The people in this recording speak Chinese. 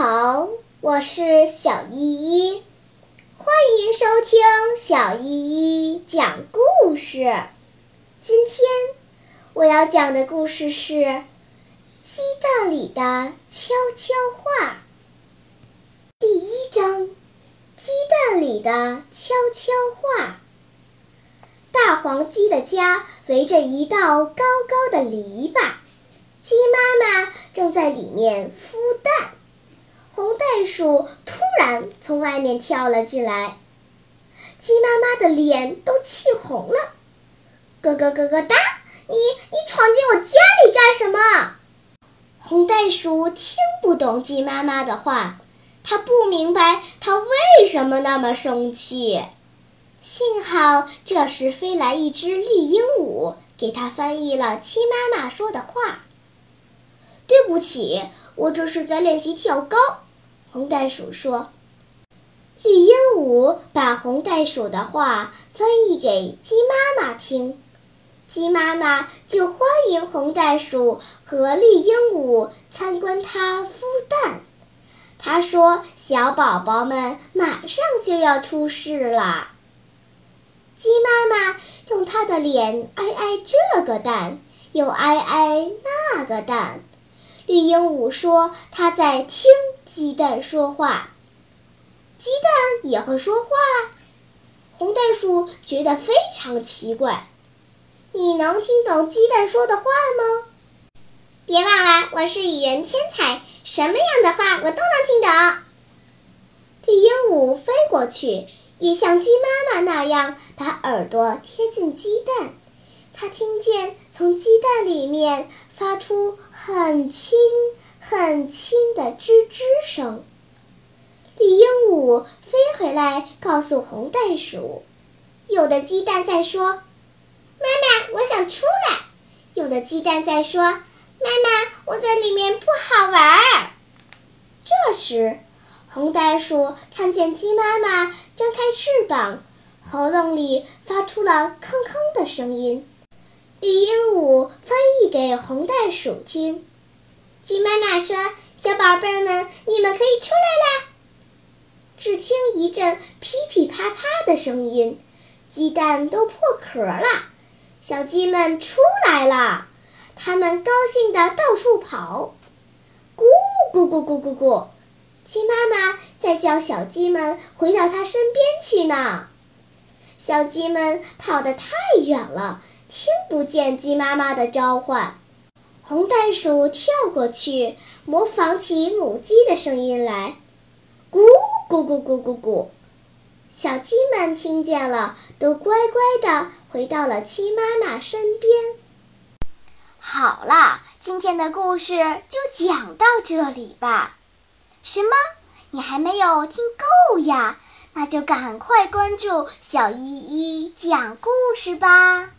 好，我是小依依，欢迎收听小依依讲故事。今天我要讲的故事是《鸡蛋里的悄悄话》第一章：鸡蛋里的悄悄话。大黄鸡的家围着一道高高的篱笆，鸡妈妈正在里面孵。袋鼠突然从外面跳了进来，鸡妈妈的脸都气红了。咯咯咯咯哒！你你闯进我家里干什么？红袋鼠听不懂鸡妈妈的话，它不明白它为什么那么生气。幸好这时飞来一只绿鹦鹉，给它翻译了鸡妈妈说的话。对不起，我这是在练习跳高。红袋鼠说：“绿鹦鹉把红袋鼠的话翻译给鸡妈妈听，鸡妈妈就欢迎红袋鼠和绿鹦鹉参观它孵蛋。他说：‘小宝宝们马上就要出世了。’鸡妈妈用它的脸挨挨这个蛋，又挨挨那个蛋。绿鹦鹉说：‘它在听。’”鸡蛋说话，鸡蛋也会说话。红袋鼠觉得非常奇怪。你能听懂鸡蛋说的话吗？别忘了，我是语言天才，什么样的话我都能听懂。绿鹦鹉飞过去，也像鸡妈妈那样把耳朵贴近鸡蛋。它听见从鸡蛋里面发出很轻。很轻的吱吱声。绿鹦鹉飞回来，告诉红袋鼠：“有的鸡蛋在说，妈妈，我想出来；有的鸡蛋在说，妈妈，我在里面不好玩。”这时，红袋鼠看见鸡妈妈张开翅膀，喉咙里发出了“吭吭”的声音。绿鹦鹉给红袋鼠听。鸡妈妈说：“小宝贝们，你们可以出来啦！”只听一阵噼噼啪啪的声音，鸡蛋都破壳了。小鸡们出来了，它们高兴地到处跑，咕咕咕咕咕咕。鸡妈妈在叫小鸡们回到它身边去呢。小鸡们跑得太远了，听不见鸡妈妈的召唤。红袋鼠跳过去，模仿起母鸡的声音来，咕咕咕咕咕咕。小鸡们听见了，都乖乖地回到了鸡妈妈身边。好了，今天的故事就讲到这里吧。什么？你还没有听够呀？那就赶快关注小依依讲故事吧。